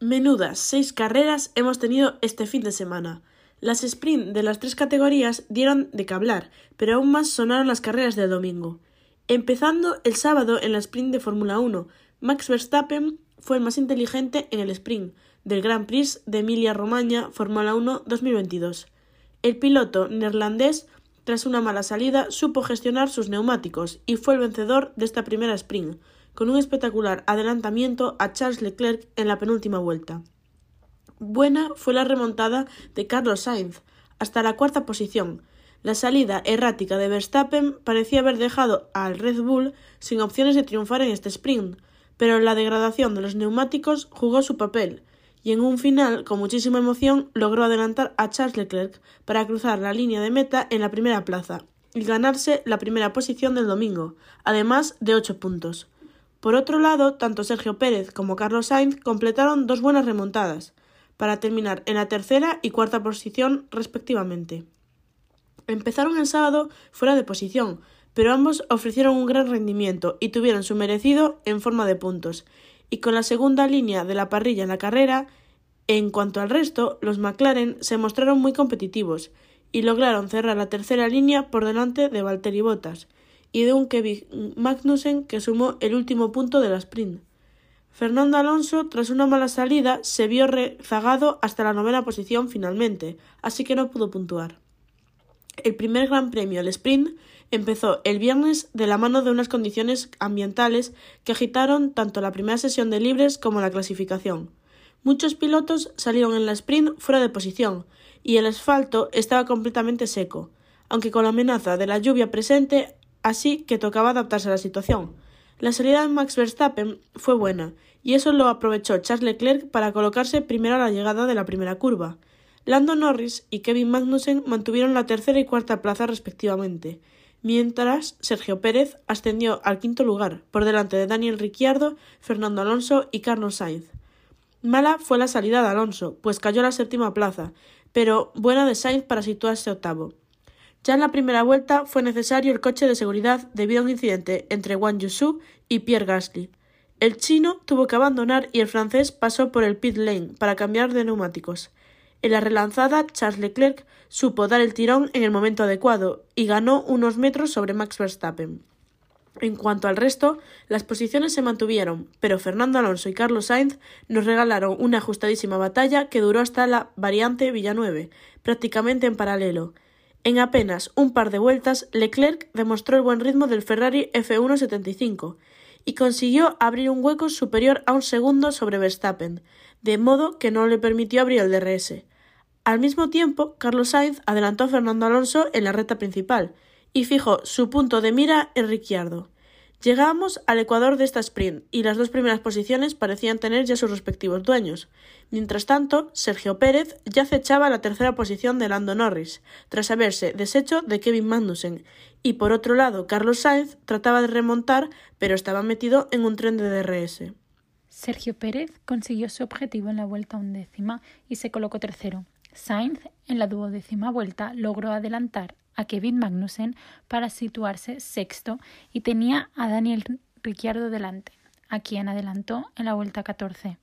Menudas seis carreras hemos tenido este fin de semana. Las sprint de las tres categorías dieron de qué hablar, pero aún más sonaron las carreras del domingo. Empezando el sábado en la sprint de Fórmula 1, Max Verstappen fue el más inteligente en el sprint del Grand Prix de Emilia-Romagna Fórmula 1 2022. El piloto neerlandés, tras una mala salida, supo gestionar sus neumáticos y fue el vencedor de esta primera sprint, con un espectacular adelantamiento a Charles Leclerc en la penúltima vuelta. Buena fue la remontada de Carlos Sainz hasta la cuarta posición. La salida errática de Verstappen parecía haber dejado al Red Bull sin opciones de triunfar en este sprint, pero la degradación de los neumáticos jugó su papel, y en un final con muchísima emoción logró adelantar a Charles Leclerc para cruzar la línea de meta en la primera plaza y ganarse la primera posición del domingo, además de ocho puntos. Por otro lado, tanto Sergio Pérez como Carlos Sainz completaron dos buenas remontadas, para terminar en la tercera y cuarta posición respectivamente. Empezaron el sábado fuera de posición, pero ambos ofrecieron un gran rendimiento y tuvieron su merecido en forma de puntos, y con la segunda línea de la parrilla en la carrera, en cuanto al resto, los McLaren se mostraron muy competitivos y lograron cerrar la tercera línea por delante de Valtteri Bottas y de un Kevin Magnussen que sumó el último punto de la sprint. Fernando Alonso, tras una mala salida, se vio rezagado hasta la novena posición finalmente, así que no pudo puntuar. El primer Gran Premio, el sprint, empezó el viernes de la mano de unas condiciones ambientales que agitaron tanto la primera sesión de libres como la clasificación. Muchos pilotos salieron en la sprint fuera de posición y el asfalto estaba completamente seco, aunque con la amenaza de la lluvia presente, así que tocaba adaptarse a la situación. La salida de Max Verstappen fue buena, y eso lo aprovechó Charles Leclerc para colocarse primero a la llegada de la primera curva. Lando Norris y Kevin Magnussen mantuvieron la tercera y cuarta plaza respectivamente, mientras Sergio Pérez ascendió al quinto lugar, por delante de Daniel Ricciardo, Fernando Alonso y Carlos Sainz. Mala fue la salida de Alonso, pues cayó a la séptima plaza, pero buena de Sainz para situarse octavo. Ya en la primera vuelta fue necesario el coche de seguridad debido a un incidente entre Wang Yusu y Pierre Gasly. El chino tuvo que abandonar y el francés pasó por el pit lane para cambiar de neumáticos. En la relanzada, Charles Leclerc supo dar el tirón en el momento adecuado y ganó unos metros sobre Max Verstappen. En cuanto al resto, las posiciones se mantuvieron, pero Fernando Alonso y Carlos Sainz nos regalaron una ajustadísima batalla que duró hasta la variante Villanueve, prácticamente en paralelo. En apenas un par de vueltas, Leclerc demostró el buen ritmo del Ferrari F175 y consiguió abrir un hueco superior a un segundo sobre Verstappen, de modo que no le permitió abrir el DRS. Al mismo tiempo, Carlos Sainz adelantó a Fernando Alonso en la recta principal y fijó su punto de mira en Ricciardo. Llegamos al ecuador de esta sprint y las dos primeras posiciones parecían tener ya sus respectivos dueños. Mientras tanto, Sergio Pérez ya acechaba la tercera posición de Lando Norris, tras haberse deshecho de Kevin Magnussen, y por otro lado, Carlos Sainz trataba de remontar, pero estaba metido en un tren de DRS. Sergio Pérez consiguió su objetivo en la vuelta undécima y se colocó tercero. Sainz, en la duodécima vuelta, logró adelantar a Kevin Magnussen para situarse sexto y tenía a Daniel Ricciardo delante, a quien adelantó en la vuelta 14.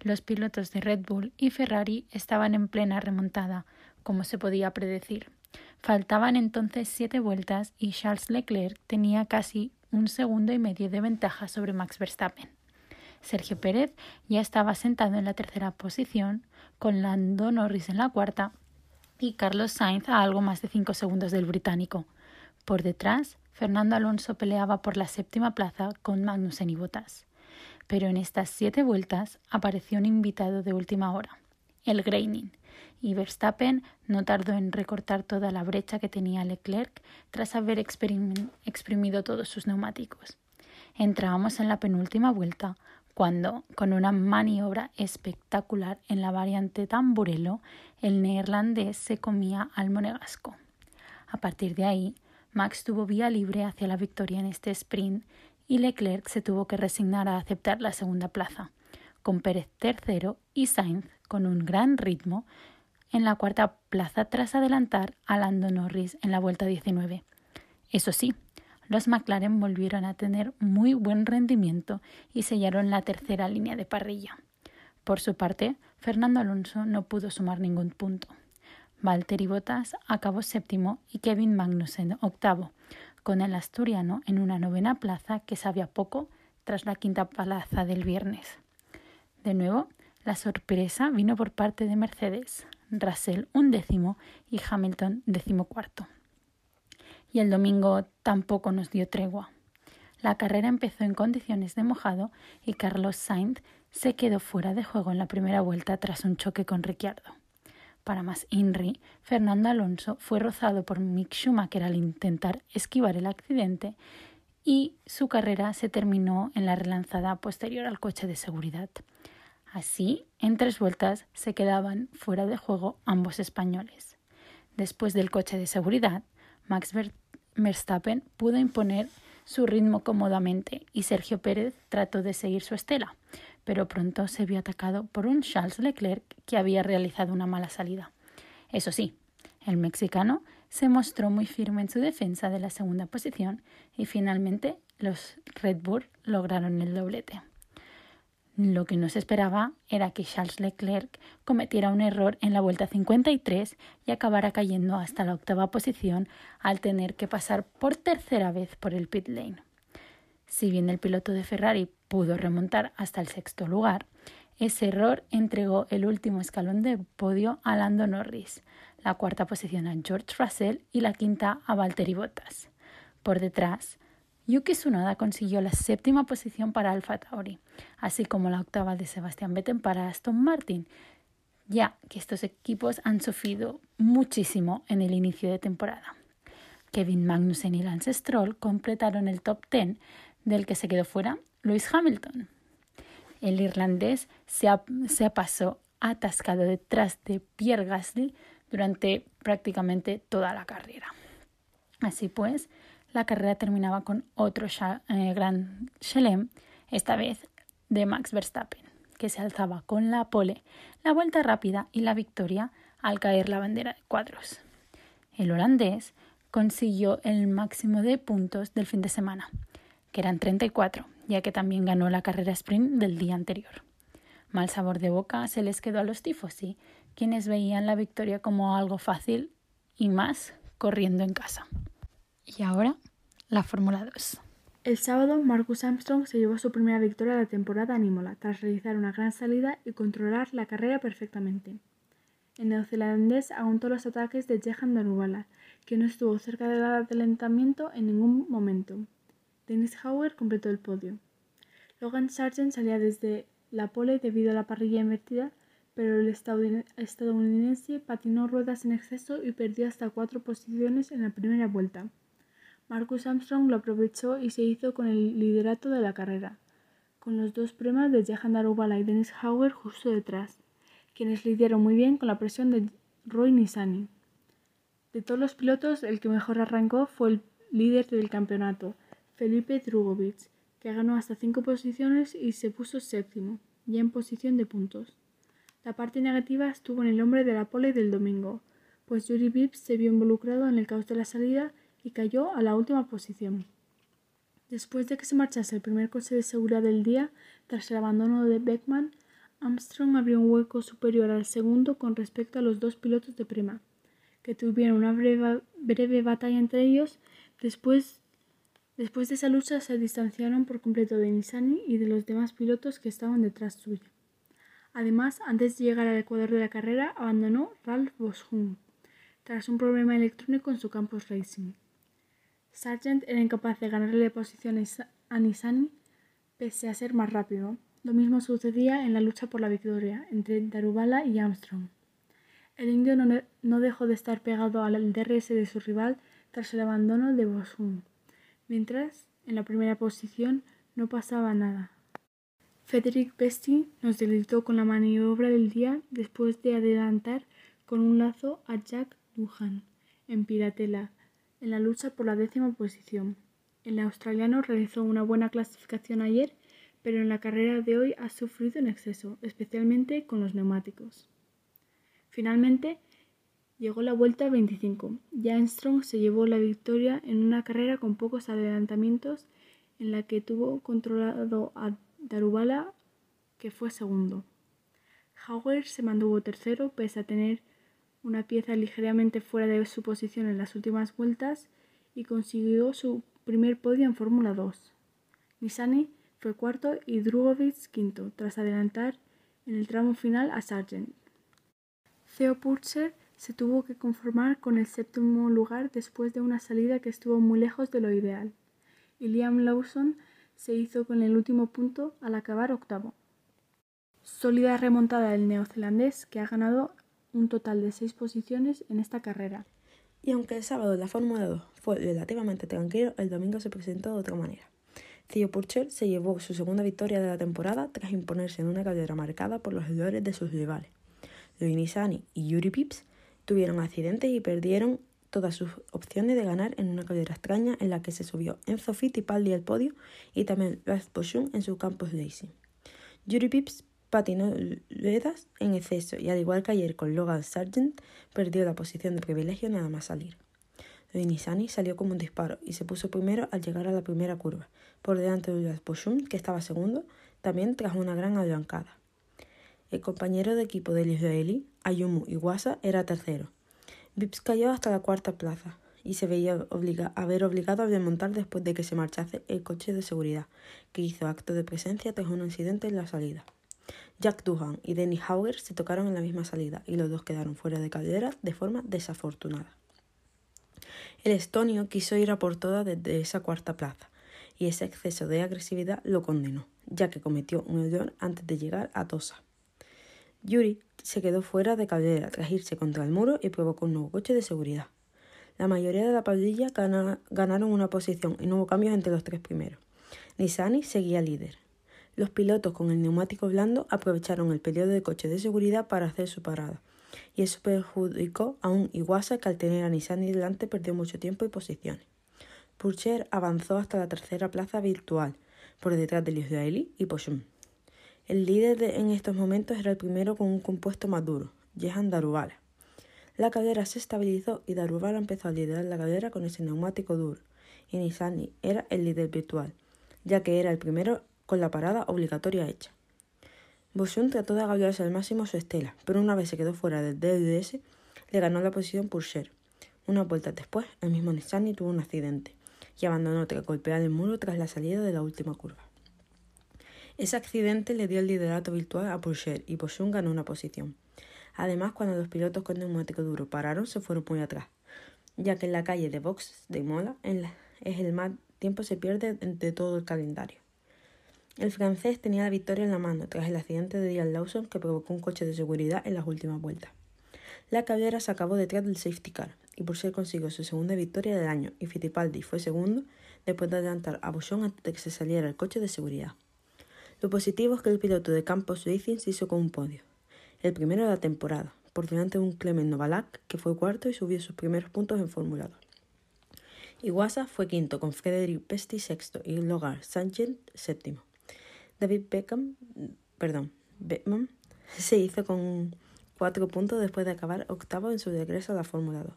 Los pilotos de Red Bull y Ferrari estaban en plena remontada, como se podía predecir. Faltaban entonces siete vueltas y Charles Leclerc tenía casi un segundo y medio de ventaja sobre Max Verstappen. Sergio Pérez ya estaba sentado en la tercera posición, con Lando Norris en la cuarta y Carlos Sainz a algo más de cinco segundos del británico. Por detrás, Fernando Alonso peleaba por la séptima plaza con Magnussen y Bottas. Pero en estas siete vueltas apareció un invitado de última hora, el Greining, y Verstappen no tardó en recortar toda la brecha que tenía Leclerc tras haber exprimido todos sus neumáticos. Entrábamos en la penúltima vuelta cuando, con una maniobra espectacular en la variante tamburelo, el neerlandés se comía al monegasco. A partir de ahí, Max tuvo vía libre hacia la victoria en este sprint y Leclerc se tuvo que resignar a aceptar la segunda plaza, con Pérez tercero y Sainz con un gran ritmo en la cuarta plaza tras adelantar a Lando Norris en la vuelta 19. Eso sí, los McLaren volvieron a tener muy buen rendimiento y sellaron la tercera línea de parrilla. Por su parte, Fernando Alonso no pudo sumar ningún punto. Valtteri Bottas acabó séptimo y Kevin Magnussen octavo, con el asturiano en una novena plaza que sabía poco tras la quinta plaza del viernes. De nuevo, la sorpresa vino por parte de Mercedes, Russell un décimo y Hamilton decimocuarto y el domingo tampoco nos dio tregua. La carrera empezó en condiciones de mojado y Carlos Sainz se quedó fuera de juego en la primera vuelta tras un choque con Ricciardo. Para más INRI, Fernando Alonso fue rozado por Mick Schumacher al intentar esquivar el accidente y su carrera se terminó en la relanzada posterior al coche de seguridad. Así, en tres vueltas se quedaban fuera de juego ambos españoles. Después del coche de seguridad, Max Verstappen pudo imponer su ritmo cómodamente y Sergio Pérez trató de seguir su estela, pero pronto se vio atacado por un Charles Leclerc que había realizado una mala salida. Eso sí, el mexicano se mostró muy firme en su defensa de la segunda posición y finalmente los Red Bull lograron el doblete. Lo que no se esperaba era que Charles Leclerc cometiera un error en la vuelta 53 y acabara cayendo hasta la octava posición al tener que pasar por tercera vez por el pit lane. Si bien el piloto de Ferrari pudo remontar hasta el sexto lugar, ese error entregó el último escalón de podio a Lando Norris, la cuarta posición a George Russell y la quinta a Valtteri Bottas. Por detrás, Yuki Tsunoda consiguió la séptima posición para Alfa Tauri, así como la octava de Sebastian Vettel para Aston Martin, ya que estos equipos han sufrido muchísimo en el inicio de temporada. Kevin Magnussen y Lance Stroll completaron el top 10, del que se quedó fuera Lewis Hamilton. El irlandés se, se pasó atascado detrás de Pierre Gasly durante prácticamente toda la carrera. Así pues, la carrera terminaba con otro eh, gran chelem, esta vez de Max Verstappen, que se alzaba con la pole, la vuelta rápida y la victoria al caer la bandera de cuadros. El holandés consiguió el máximo de puntos del fin de semana, que eran 34, ya que también ganó la carrera sprint del día anterior. Mal sabor de boca se les quedó a los tifosi, quienes veían la victoria como algo fácil y más corriendo en casa. Y ahora, la Fórmula 2. El sábado, Marcus Armstrong se llevó su primera victoria de la temporada en Imola, tras realizar una gran salida y controlar la carrera perfectamente. El neozelandés aguantó los ataques de Jehan Darubala, que no estuvo cerca del adelantamiento en ningún momento. Dennis Hauer completó el podio. Logan Sargent salía desde la pole debido a la parrilla invertida, pero el estadounidense patinó ruedas en exceso y perdió hasta cuatro posiciones en la primera vuelta. Marcus Armstrong lo aprovechó y se hizo con el liderato de la carrera, con los dos premios de Jahan Darubala y Dennis Hauer justo detrás, quienes lidiaron muy bien con la presión de Roy Nissany. De todos los pilotos, el que mejor arrancó fue el líder del campeonato, Felipe Drugovic, que ganó hasta cinco posiciones y se puso séptimo, ya en posición de puntos. La parte negativa estuvo en el hombre de la pole del domingo, pues Yuri Vips se vio involucrado en el caos de la salida y cayó a la última posición. Después de que se marchase el primer coche de seguridad del día, tras el abandono de Beckman, Armstrong abrió un hueco superior al segundo con respecto a los dos pilotos de prima, que tuvieron una breve, batalla entre ellos. Después, después de esa lucha se distanciaron por completo de Nissany y de los demás pilotos que estaban detrás suyo. Además, antes de llegar al ecuador de la carrera, abandonó Ralph Boschung tras un problema electrónico en su campus racing. Sargent era incapaz de ganarle posiciones a Nisani pese a ser más rápido. Lo mismo sucedía en la lucha por la victoria entre Darubala y Armstrong. El indio no, dejó de estar pegado al DRS de su rival tras el abandono de Bosun, mientras en la primera posición no pasaba nada. Frederick Besti nos deleitó con la maniobra del día después de adelantar con un lazo a Jack Doohan en Piratela en la lucha por la décima posición. El australiano realizó una buena clasificación ayer, pero en la carrera de hoy ha sufrido en exceso, especialmente con los neumáticos. Finalmente, llegó la vuelta 25. Jan Strong se llevó la victoria en una carrera con pocos adelantamientos en la que tuvo controlado a Darubala, que fue segundo. Hauer se mantuvo tercero, pese a tener una pieza ligeramente fuera de su posición en las últimas vueltas, y consiguió su primer podio en Fórmula 2. Nissani fue cuarto y Drugovic quinto, tras adelantar en el tramo final a Sargent. Theo Purcher se tuvo que conformar con el séptimo lugar después de una salida que estuvo muy lejos de lo ideal, y Liam Lawson se hizo con el último punto al acabar octavo. Sólida remontada del neozelandés que ha ganado un total de seis posiciones en esta carrera. Y aunque el sábado la Fórmula 2 fue relativamente tranquilo, el domingo se presentó de otra manera. Theo Purcher se llevó su segunda victoria de la temporada tras imponerse en una carrera marcada por los errores de sus rivales. Luis y Yuri Pips tuvieron accidentes y perdieron todas sus opciones de ganar en una carrera extraña en la que se subió Enzo Fittipaldi al podio y también Ralph Boschung en su campus racing. Yuri Pips patinó ruedas en exceso y al igual que ayer con Logan Sargent perdió la posición de privilegio nada más salir. Luinisani salió como un disparo y se puso primero al llegar a la primera curva, por delante de Ralph Boschung, que estaba segundo, también tras una gran arrancada. El compañero de equipo del israelí, Ayumu Iwasa, era tercero, Vips cayó hasta la cuarta plaza y se veía haber obligado a desmontar después de que se marchase el coche de seguridad, que hizo acto de presencia tras un incidente en la salida. Jack Duhan y Denny Hauger se tocaron en la misma salida y los dos quedaron fuera de caldera de forma desafortunada. El estonio quiso ir a por todas desde esa cuarta plaza y ese exceso de agresividad lo condenó, ya que cometió un error antes de llegar a Tosa. Yuri se quedó fuera de caldera tras irse contra el muro y provocó un nuevo coche de seguridad. La mayoría de la pandilla ganaron una posición y no hubo cambios entre los tres primeros. Nissani seguía líder. Los pilotos con el neumático blando aprovecharon el periodo de coche de seguridad para hacer su parada, y eso perjudicó a un Iwasa que al tener a Nissani delante perdió mucho tiempo y posiciones. Purcher avanzó hasta la tercera plaza virtual, por detrás del israelí y Pochum. El líder en estos momentos era el primero con un compuesto más duro, Jehan Darubala. La cadera se estabilizó y Darubala empezó a liderar la cadera con ese neumático duro, y Nisani era el líder virtual, ya que era el primero con la parada obligatoria hecha. Bosun trató de agarrarse al máximo su estela, pero una vez se quedó fuera del DDS, le ganó la posición Purser. Una vuelta después, el mismo Nisani tuvo un accidente y abandonó tras golpear el muro tras la salida de la última curva. Ese accidente le dio el liderato virtual a Purcher y Pochung ganó una posición. Además, cuando los pilotos con neumático duro pararon, se fueron muy atrás, ya que en la calle de Box de Mola es el más tiempo se pierde de todo el calendario. El francés tenía la victoria en la mano tras el accidente de Dial Lawson que provocó un coche de seguridad en las últimas vueltas. La carrera se acabó detrás del safety car y Purcell consiguió su segunda victoria del año y Fittipaldi fue segundo después de adelantar a Bouchon antes de que se saliera el coche de seguridad. Lo positivo es que el piloto de Campos Racing se hizo con un podio, el primero de la temporada, por delante de un Clement Novalak que fue cuarto y subió sus primeros puntos en Fórmula 2. Iwasa fue quinto con Frederick Pesti sexto y Logar Sánchez séptimo. David Beckham, perdón, Beckman se hizo con cuatro puntos después de acabar octavo en su regreso a la Fórmula 2.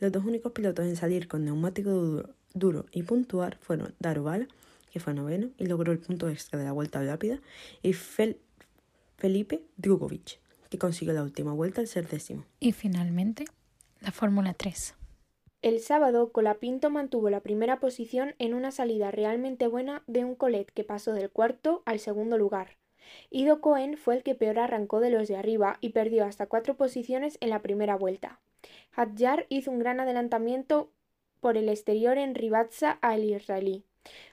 Los dos únicos pilotos en salir con neumático duro, duro y puntuar fueron Daruvala que fue noveno y logró el punto extra de la vuelta rápida, y Felipe Drugovic, que consiguió la última vuelta al ser décimo. Y finalmente, la Fórmula 3. El sábado, Colapinto mantuvo la primera posición en una salida realmente buena de un Colet que pasó del cuarto al segundo lugar. Ido Cohen fue el que peor arrancó de los de arriba y perdió hasta cuatro posiciones en la primera vuelta. Hadjar hizo un gran adelantamiento por el exterior en Ribazza al israelí.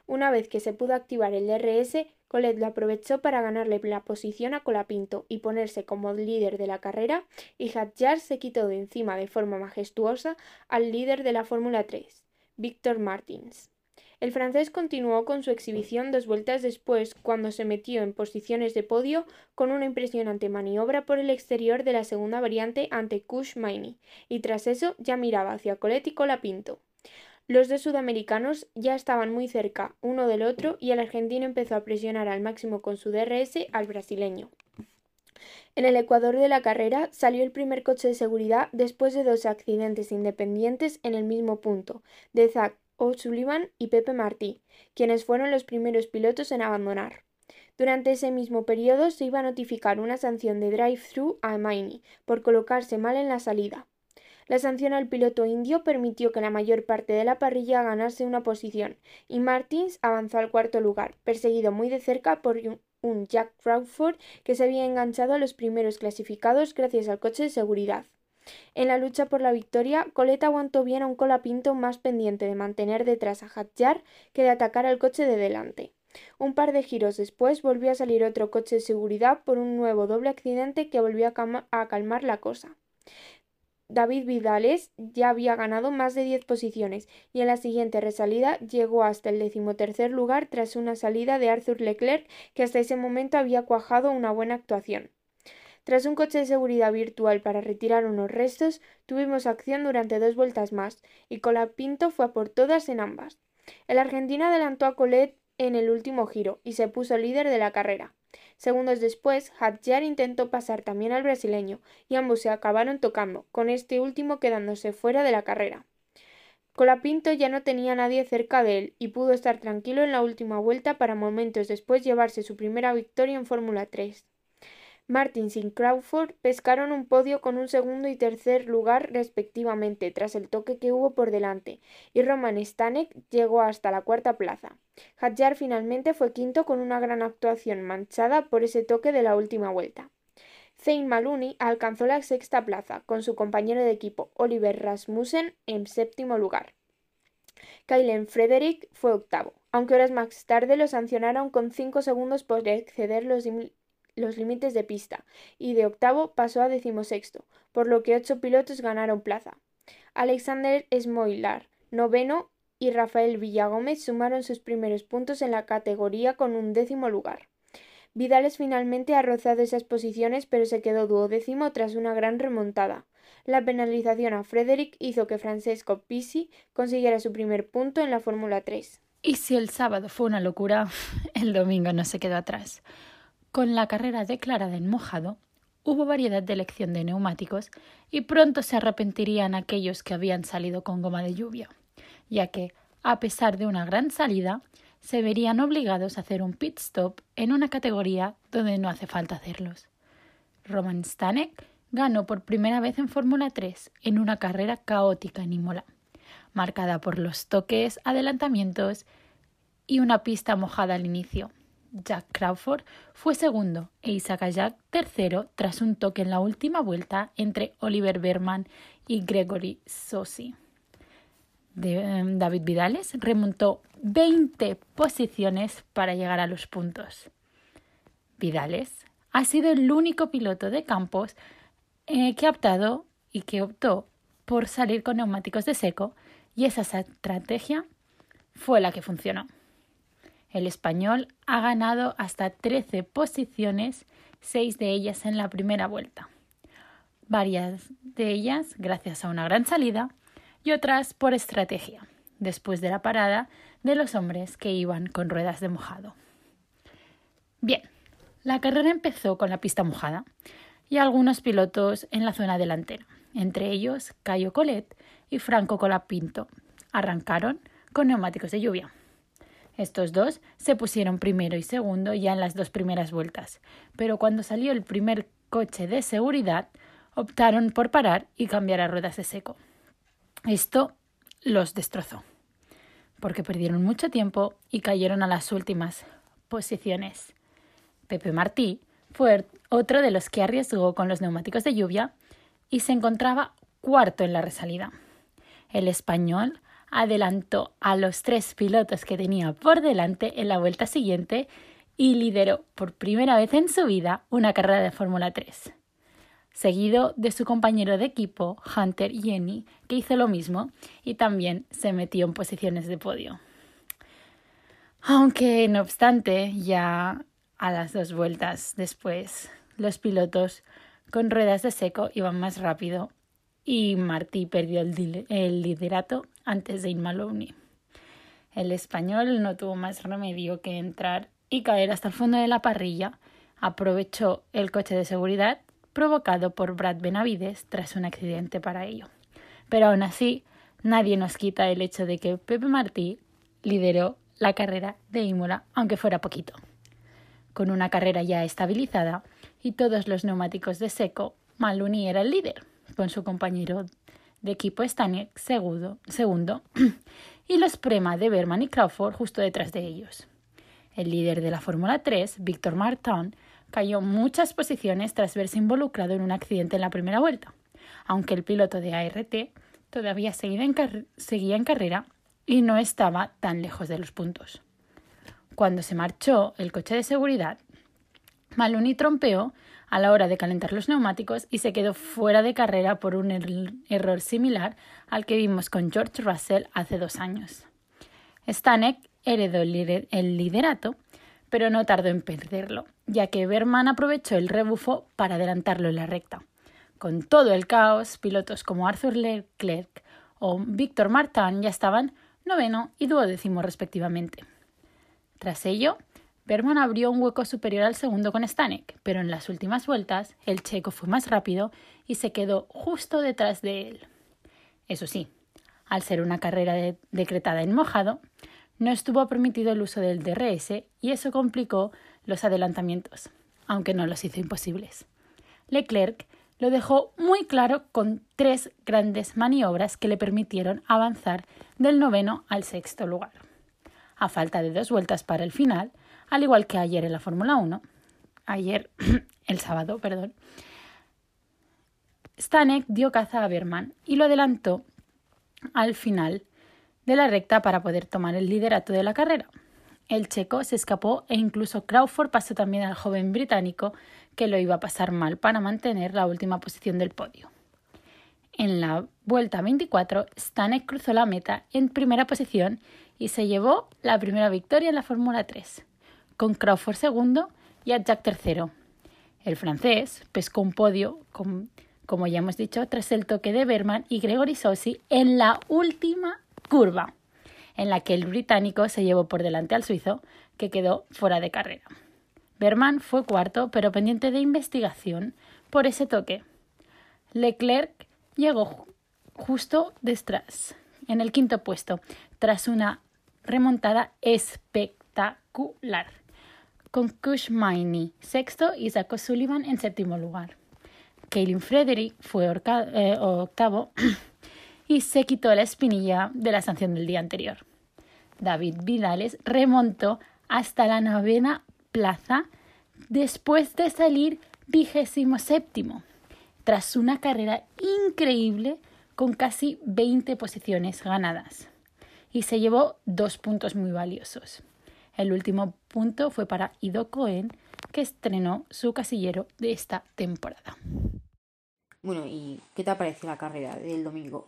Una vez que se pudo activar el DRS, Colette lo aprovechó para ganarle la posición a Colapinto y ponerse como líder de la carrera, y Hadjar se quitó de encima de forma majestuosa al líder de la Fórmula 3, Víctor Martins. El francés continuó con su exhibición dos vueltas después, cuando se metió en posiciones de podio con una impresionante maniobra por el exterior de la segunda variante ante Kush Maini, y tras eso ya miraba hacia Colet y Colapinto. Los dos sudamericanos ya estaban muy cerca uno del otro y el argentino empezó a presionar al máximo con su DRS al brasileño. En el ecuador de la carrera salió el primer coche de seguridad después de dos accidentes independientes en el mismo punto, de Zach O'Sullivan y Pepe Martí, quienes fueron los primeros pilotos en abandonar. Durante ese mismo periodo se iba a notificar una sanción de drive-thru a Maini por colocarse mal en la salida. La sanción al piloto indio permitió que la mayor parte de la parrilla ganase una posición, y Martins avanzó al cuarto lugar, perseguido muy de cerca por un Jack Crawford que se había enganchado a los primeros clasificados gracias al coche de seguridad. En la lucha por la victoria, Coleta aguantó bien a un colapinto más pendiente de mantener detrás a Hadjar que de atacar al coche de delante. Un par de giros después volvió a salir otro coche de seguridad por un nuevo doble accidente que volvió a, a calmar la cosa. David Vidales ya había ganado más de 10 posiciones y en la siguiente resalida llegó hasta el decimotercer lugar tras una salida de Arthur Leclerc que hasta ese momento había cuajado una buena actuación. Tras un coche de seguridad virtual para retirar unos restos, tuvimos acción durante dos vueltas más y Colapinto fue a por todas en ambas. El argentino adelantó a Colet en el último giro y se puso líder de la carrera. Segundos después, Hadjar intentó pasar también al brasileño, y ambos se acabaron tocando, con este último quedándose fuera de la carrera. Colapinto ya no tenía nadie cerca de él y pudo estar tranquilo en la última vuelta para momentos después llevarse su primera victoria en Fórmula 3. Martins y Crawford pescaron un podio con un segundo y tercer lugar respectivamente tras el toque que hubo por delante, y Roman Stanek llegó hasta la cuarta plaza. Hadjar finalmente fue quinto con una gran actuación manchada por ese toque de la última vuelta. Zane Maloney alcanzó la sexta plaza, con su compañero de equipo Oliver Rasmussen en séptimo lugar. Kylen Frederick fue octavo, aunque horas más tarde lo sancionaron con cinco segundos por exceder los los límites de pista y de octavo pasó a decimosexto, por lo que ocho pilotos ganaron plaza. Alexander Smoilar, noveno, y Rafael Villagómez sumaron sus primeros puntos en la categoría con un décimo lugar. Vidales finalmente ha rozado esas posiciones pero se quedó duodécimo tras una gran remontada. La penalización a Frederick hizo que Francesco Pisi consiguiera su primer punto en la Fórmula 3. Y si el sábado fue una locura, el domingo no se quedó atrás. Con la carrera declarada en mojado, hubo variedad de elección de neumáticos y pronto se arrepentirían aquellos que habían salido con goma de lluvia, ya que, a pesar de una gran salida, se verían obligados a hacer un pit stop en una categoría donde no hace falta hacerlos. Roman Stanek ganó por primera vez en Fórmula 3 en una carrera caótica en Imola, marcada por los toques, adelantamientos y una pista mojada al inicio, Jack Crawford fue segundo e Isaac Jack tercero tras un toque en la última vuelta entre Oliver Berman y Gregory Sosi. Em, David Vidales remontó 20 posiciones para llegar a los puntos. Vidales ha sido el único piloto de campos eh, que ha optado y que optó por salir con neumáticos de seco y esa estrategia fue la que funcionó. El español ha ganado hasta 13 posiciones, seis de ellas en la primera vuelta. Varias de ellas gracias a una gran salida y otras por estrategia, después de la parada de los hombres que iban con ruedas de mojado. Bien, la carrera empezó con la pista mojada y algunos pilotos en la zona delantera, entre ellos Cayo Colet y Franco Colapinto. Arrancaron con neumáticos de lluvia. Estos dos se pusieron primero y segundo ya en las dos primeras vueltas, pero cuando salió el primer coche de seguridad, optaron por parar y cambiar a ruedas de seco. Esto los destrozó, porque perdieron mucho tiempo y cayeron a las últimas posiciones. Pepe Martí fue otro de los que arriesgó con los neumáticos de lluvia y se encontraba cuarto en la resalida. El español adelantó a los tres pilotos que tenía por delante en la vuelta siguiente y lideró por primera vez en su vida una carrera de Fórmula 3. Seguido de su compañero de equipo, Hunter Jenny, que hizo lo mismo y también se metió en posiciones de podio. Aunque, no obstante, ya a las dos vueltas después, los pilotos con ruedas de seco iban más rápido y Martí perdió el, liderato antes de Maloney. El español no tuvo más remedio que entrar y caer hasta el fondo de la parrilla. Aprovechó el coche de seguridad provocado por Brad Benavides tras un accidente para ello. Pero aún así, nadie nos quita el hecho de que Pepe Martí lideró la carrera de Imola, aunque fuera poquito. Con una carrera ya estabilizada y todos los neumáticos de seco, Maloney era el líder con su compañero de equipo Stanek segundo, y los Prema de Berman y Crawford justo detrás de ellos. El líder de la Fórmula 3, Víctor Martin, cayó muchas posiciones tras verse involucrado en un accidente en la primera vuelta, aunque el piloto de ART todavía seguía en, seguía en carrera y no estaba tan lejos de los puntos. Cuando se marchó el coche de seguridad, Maloney trompeó a la hora de calentar los neumáticos y se quedó fuera de carrera por un er-, error similar al que vimos con George Russell hace dos años. Stanek heredó el liderato, pero no tardó en perderlo, ya que Berman aprovechó el rebufo para adelantarlo en la recta. Con todo el caos, pilotos como Arthur Leclerc o Víctor Martin ya estaban noveno y duodécimo respectivamente. Tras ello, Berman abrió un hueco superior al segundo con Stanek, pero en las últimas vueltas el checo fue más rápido y se quedó justo detrás de él. Eso sí, al ser una carrera decretada en mojado, no estuvo permitido el uso del DRS y eso complicó los adelantamientos, aunque no los hizo imposibles. Leclerc lo dejó muy claro con tres grandes maniobras que le permitieron avanzar del noveno al sexto lugar. A falta de dos vueltas para el final, al igual que ayer en la Fórmula 1, ayer, el sábado, perdón, Stanek dio caza a Berman y lo adelantó al final de la recta para poder tomar el liderato de la carrera. El checo se escapó e incluso Crawford pasó también al joven británico que lo iba a pasar mal para mantener la última posición del podio. En la vuelta 24, Stanek cruzó la meta en primera posición y se llevó la primera victoria en la Fórmula 3 con Crawford segundo y a Jack tercero. El francés pescó un podio, como ya hemos dicho, tras el toque de Berman y Gregory Sossi en la última curva, en la que el británico se llevó por delante al suizo, que quedó fuera de carrera. Berman fue cuarto, pero pendiente de investigación por ese toque. Leclerc llegó justo detrás, en el quinto puesto, tras una remontada espectacular con Kush Maini sexto y Zach Sullivan en séptimo lugar. Kaylin Frederick fue eh, octavo y se quitó la espinilla de la sanción del día anterior. David Vidales remontó hasta la novena plaza después de salir vigésimo séptimo, tras una carrera increíble con casi 20 posiciones ganadas. Y se llevó dos puntos muy valiosos. El último punto fue para Ido Cohen, que estrenó su casillero de esta temporada. Bueno, ¿y qué te ha parecido la carrera del domingo?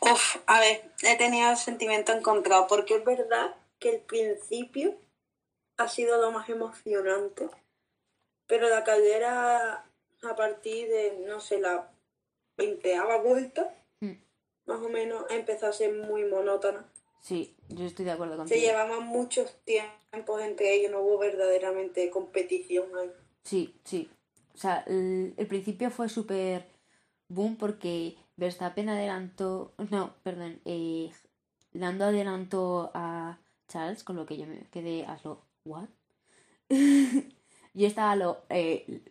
Uf, a ver, he tenido sentimiento encontrado, porque es verdad que el principio ha sido lo más emocionante, pero la caldera a partir de, no sé, la veinteava vuelta, hmm. más o menos, empezó a ser muy monótona. Sí, yo estoy de acuerdo contigo. Se llevaban muchos tiempos entre ellos, no hubo verdaderamente competición ahí. Sí, sí. O sea, el, principio fue súper boom porque Verstappen adelantó, no, perdón, eh, Lando adelantó a Charles, con lo que yo me quedé a lo, ¿what? yo estaba a lo, eh,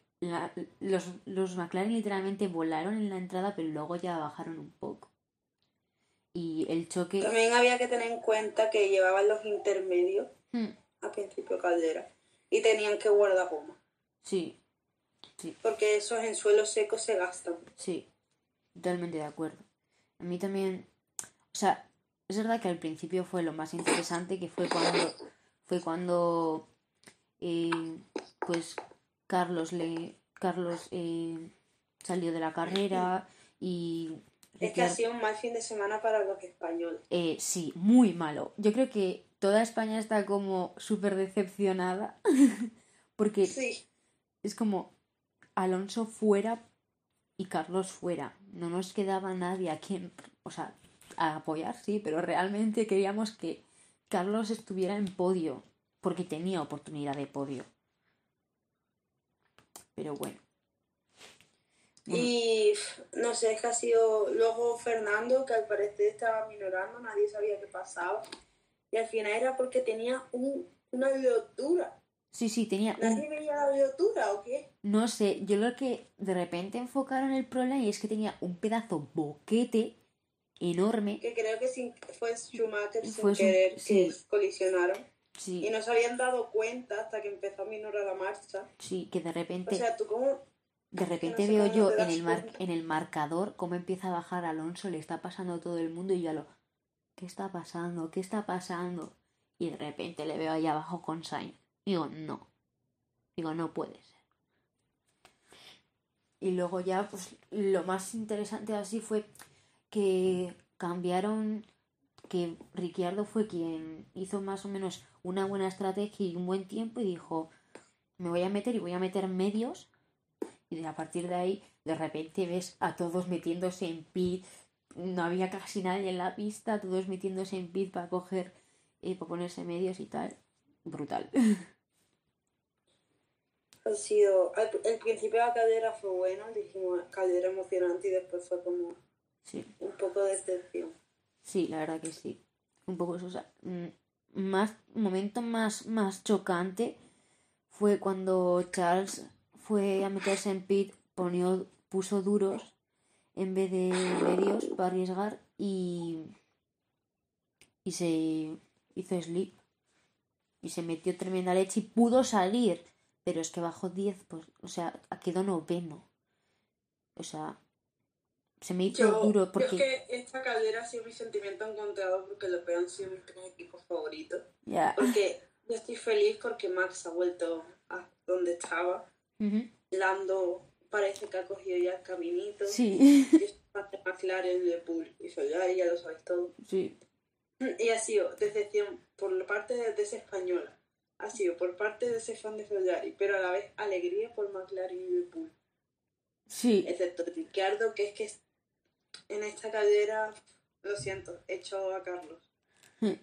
los, los McLaren literalmente volaron en la entrada, pero luego ya bajaron un poco y el choque... También había que tener en cuenta que llevaban los intermedios hmm. a principio caldera y tenían que guardar goma. Sí, sí. Porque esos en suelo seco se gastan. Sí, totalmente de acuerdo. A mí también, o sea, es verdad que al principio fue lo más interesante, que fue cuando, fue cuando, eh, pues, Carlos le, Carlos eh, salió de la carrera y es que ha sido un mal fin de semana para los españoles. Eh, sí, muy malo. Yo creo que toda España está como súper decepcionada. Porque Sí, es como Alonso fuera y Carlos fuera. No nos quedaba nadie a quien, o sea, a apoyar, sí, pero realmente queríamos que Carlos estuviera en podio, porque tenía oportunidad de podio. Pero bueno. Y no sé, es que ha sido luego Fernando, que al parecer estaba minorando, nadie sabía qué pasaba. Y al final era porque tenía un, una bioptura. sí, sí, tenía un, ¿Nadie veía la bioptura o qué? No sé, yo lo que de repente enfocaron el problema y es que tenía un pedazo boquete enorme. Que creo que sin, fue Schumacher sin su- querer sí. que colisionaron. Y Sí, no se habían dado cuenta hasta que empezó a minorar la marcha. sí, que de O repente, sea, tú cómo... de repente veo yo en el mar, en el marcador cómo empieza a bajar Alonso, le está pasando a todo el mundo y yo a lo, ¿qué está pasando? ¿Qué está pasando? Y de repente le veo ahí abajo con Sainz. Digo, no. Digo, no puede ser. Y luego ya, pues lo más interesante así fue que cambiaron, que Ricciardo fue quien hizo más o menos una buena estrategia y un buen tiempo y dijo, me voy a meter y voy a meter medios. Y a partir de ahí, de repente ves a todos metiéndose en pit. No había casi nadie en la pista, todos metiéndose en pit para coger, eh, para ponerse medios y tal. Brutal. Ha sido... al- El principio de la cadera fue bueno, dijimos cadera emocionante y después fue como Sí. un poco de decepción. Sí, la verdad que sí. Un poco eso. o sea, mm, más, momento más, más chocante fue cuando Charles fue a meterse en pit, ponió, puso duros en vez de medios para arriesgar y, y se hizo slip y se metió tremenda leche y pudo salir, pero es que bajó 10, pues, o sea, quedó noveno. O sea, se me hizo Yo, duro yo porque... es que esta caldera ha sido mi sentimiento encontrado porque los peor han sido mis tres equipos favoritos. Ya. Porque yo estoy feliz porque Max ha vuelto a donde estaba. Lando parece que ha cogido ya el caminito. Sí, Yo de McLaren, de Pool y Ferrari, ya lo sabéis todo. sí, Y ha sido decepción por la parte de, de esa española. Ha sido por parte de ese fan de Ferrari, pero a la vez alegría por McLaren y de Pool. sí, Excepto Ricciardo, que es que en esta cadera, lo siento, he echado a Carlos. Hmm.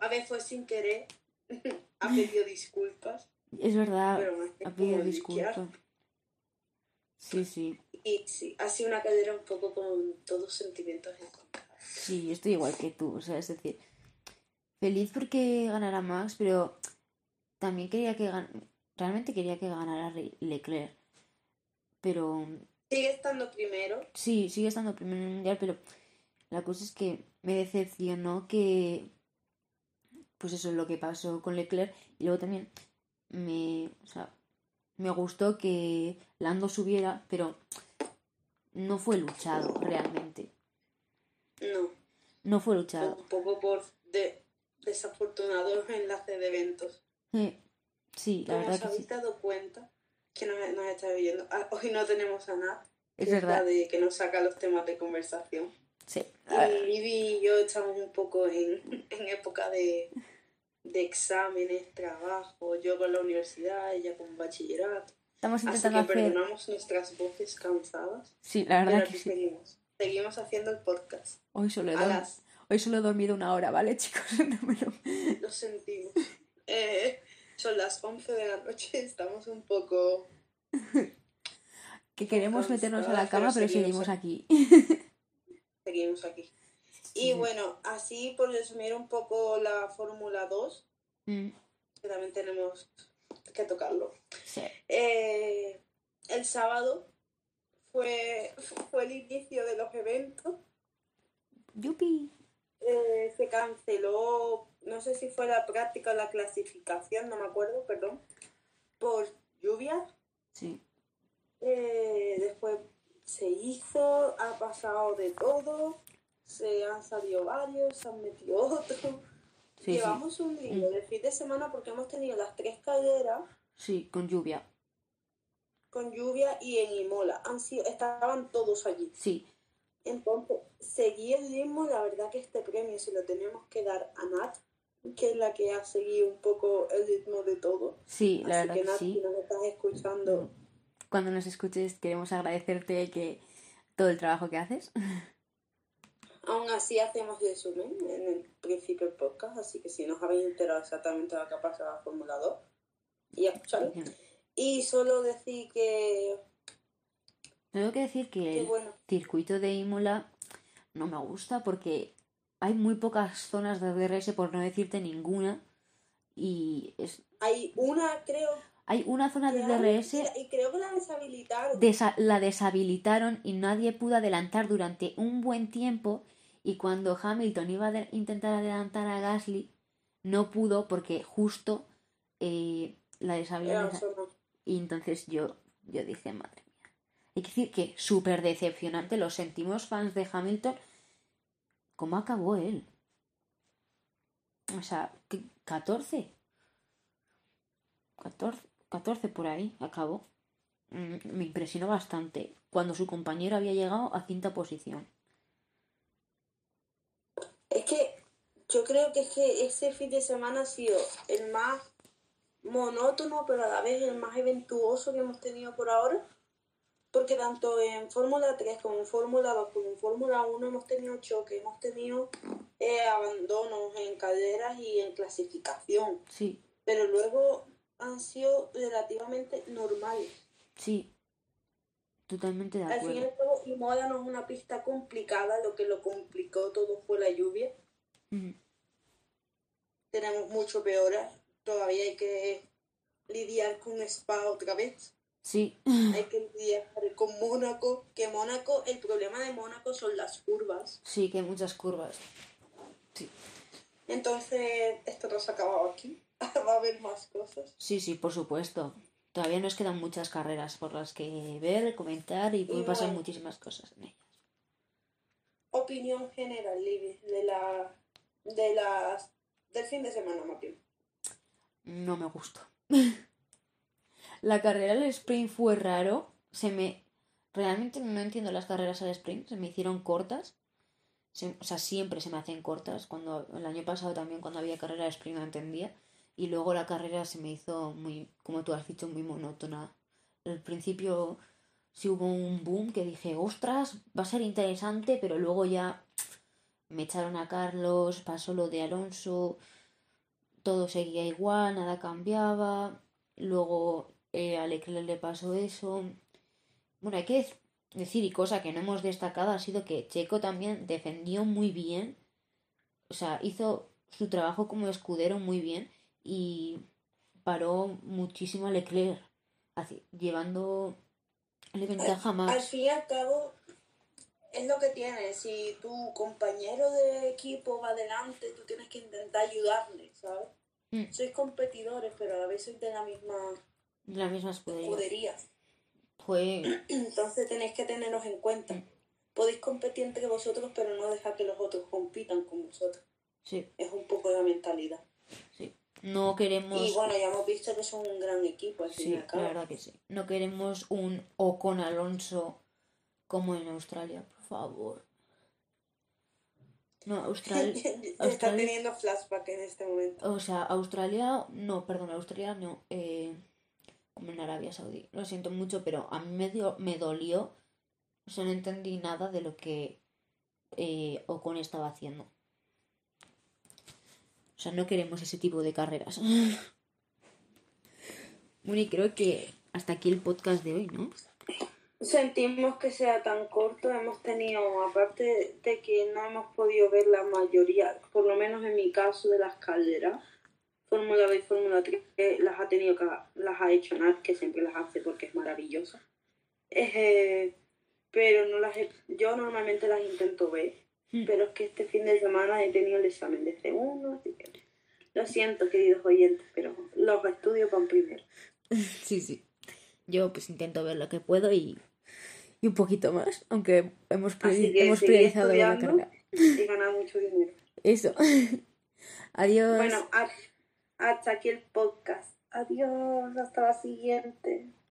A veces fue sin querer, ha pedido disculpas, es verdad, ha pedido disculpas. Sí, sí, Y sí, ha sido una cadera un poco con todos sentimientos encontrados. sí, estoy igual que tú, o sea, es decir, feliz porque ganara Max, pero también quería que gan... realmente quería que ganara Leclerc, pero Sigue estando primero, sí, sigue estando primero en el mundial, pero la cosa es que me decepcionó que, pues eso es lo que pasó con Leclerc y luego también me, o sea, me gustó que Lando subiera, pero no fue luchado realmente. no, No fue luchado. un poco por de, desafortunados enlaces de eventos. Eh, Sí, la os verdad que habéis sí. dado cuenta que nos, nos está viendo, Ah, hoy no tenemos a Nat, Es verdad. de que nos saca los temas de conversación. Sí. Y Vivi y yo estamos un poco en, en época de, de exámenes, trabajo, yo con la universidad, ella con bachillerato. Estamos Así intentando que hacer. perdonamos nuestras voces cansadas, Sí, la pero verdad que aquí sí. seguimos. Seguimos haciendo el podcast. Hoy solo he, A dorm- las, Hoy solo he dormido una hora, ¿vale, chicos? No me lo- lo sentimos. Eh, son las 11 de la noche, estamos un poco... Que queremos meternos a la cama, pero pero seguimos seguimos aquí. Seguimos aquí. Y bueno, así por resumir un poco la Fórmula 2, Mm, que también tenemos que tocarlo. sí. Eh, el sábado fue, fue el inicio de los eventos. Yupi. Eh, se canceló, no sé si fue la práctica o la clasificación, no me acuerdo, perdón, por lluvia. Sí. Eh, después se hizo, ha pasado de todo, se han salido varios, se han metido otros. Sí, sí. Llevamos un lío de fin de semana porque hemos tenido las tres carreras Sí, con lluvia. con lluvia y en Imola. Han sido, estaban todos allí. Sí. Entonces, seguí el ritmo, la verdad que este premio se lo tenemos que dar a Nat, que es la que ha seguido un poco el ritmo de todo. Sí, la Así verdad que nada, sí. si nos estás escuchando, Cuando nos escuches queremos agradecerte que todo el trabajo que haces. aún así hacemos resumen en el principio del podcast, así que si no os habéis enterado exactamente lo que ha pasado la Fórmula 2, y a escucharlo. Y solo decir que, Tengo que decir que que el bueno, circuito de Imola no me gusta porque hay muy pocas zonas de DRS, por no decirte ninguna. Y es, hay una, creo, hay una zona de DRS y, y creo que la deshabilitaron. desa- la deshabilitaron y nadie pudo adelantar durante un buen tiempo y cuando Hamilton iba a intentar adelantar a Gasly no pudo porque justo eh, la zona. y entonces yo, yo dije madre mía hay que decir que súper decepcionante lo sentimos fans de Hamilton. Cómo acabó él o sea ¿qué? 14 14 14 por ahí acabó. Mm, me impresionó bastante. Cuando su compañero había llegado a quinta posición. Es que yo creo que es que ese fin de semana ha sido el más monótono, pero a la vez el más eventuoso que hemos tenido por ahora. Porque tanto en Fórmula 3 como en Fórmula 2 como en Fórmula 1 hemos tenido choques, hemos tenido eh, abandonos en carreras y en clasificación. Sí, Pero luego han sido relativamente normales. sí, totalmente de Al fin y Imola no es una pista complicada, lo que lo complicó todo fue la lluvia. Tenemos mucho peores. Todavía hay que lidiar con Spa otra vez. Sí, Hay que lidiar con Mónaco. Que Mónaco, el problema de Mónaco son las curvas. sí, que hay muchas curvas. Sí, Entonces, esto no se ha acabado aquí. Va a haber más cosas. sí, sí, por supuesto. Todavía nos quedan muchas carreras por las que ver, comentar y puede Y pasar bueno. muchísimas cosas en ellas. Opinión general, Libby, de la, de las, del fin de semana, bien. No me gustó. La carrera del sprint fue raro. Se me. Realmente no entiendo las carreras al sprint. Se me hicieron cortas. Se- O sea, siempre se me hacen cortas. Cuando el año pasado también, cuando había carrera de sprint, no entendía. Y luego la carrera se me hizo muy, como tú has dicho, muy monótona. Al principio sí hubo un boom que dije, ostras, va a ser interesante, pero luego ya me echaron a Carlos, pasó lo de Alonso, todo seguía igual, nada cambiaba. Luego eh, a Leclerc le pasó eso. Bueno, hay que dec- decir, y cosa que no hemos destacado, ha sido que Checo también defendió muy bien. O sea, hizo su trabajo como escudero muy bien y paró muchísimo a Leclerc, así, llevando la ventaja Al más. fin y al cabo, es lo que tienes. Si tu compañero de equipo va adelante, tú tienes que intentar ayudarle, ¿sabes? Mm. Sois competidores, pero a la vez sois de la misma La misma escudería. escudería. Fue. Entonces tenéis que teneros en cuenta. Mm. Podéis competir entre vosotros, pero no dejar que los otros compitan con vosotros. Sí, Es un poco la mentalidad. sí. No queremos. Y bueno, ya hemos visto que son un gran equipo, al fin y Sí, al la verdad que sí. No queremos un Ocon Alonso como en Australia, por favor. No, Australia. Está Australia- teniendo flashback en este momento. O sea, Australia. No, perdón, Australia no. Eh, como en Arabia Saudí. Lo siento mucho, pero a mí me, dio, me dolió. O sea, no entendí nada de lo que eh, Ocon estaba haciendo. Sea, no queremos ese tipo de carreras. Bueno, y creo que hasta aquí el podcast de hoy, ¿no? Sentimos que sea tan corto, hemos tenido, aparte de que no hemos podido ver la mayoría, por lo menos en mi caso, de las calderas, Fórmula 2 y Fórmula 3, que las ha tenido que, las ha hecho Nat, que siempre las hace porque es maravillosa. Eh, pero no las he- yo normalmente las intento ver. Pero es que este fin de semana he tenido el examen de C1, así que lo siento, queridos oyentes, pero los estudios van primero. Sí, sí. Yo pues intento ver lo que puedo y, y un poquito más, aunque hemos, hemos priorizado la carrera. y ganar mucho dinero. Eso. Adiós. Bueno, ha- hasta aquí el podcast. Adiós, hasta la siguiente.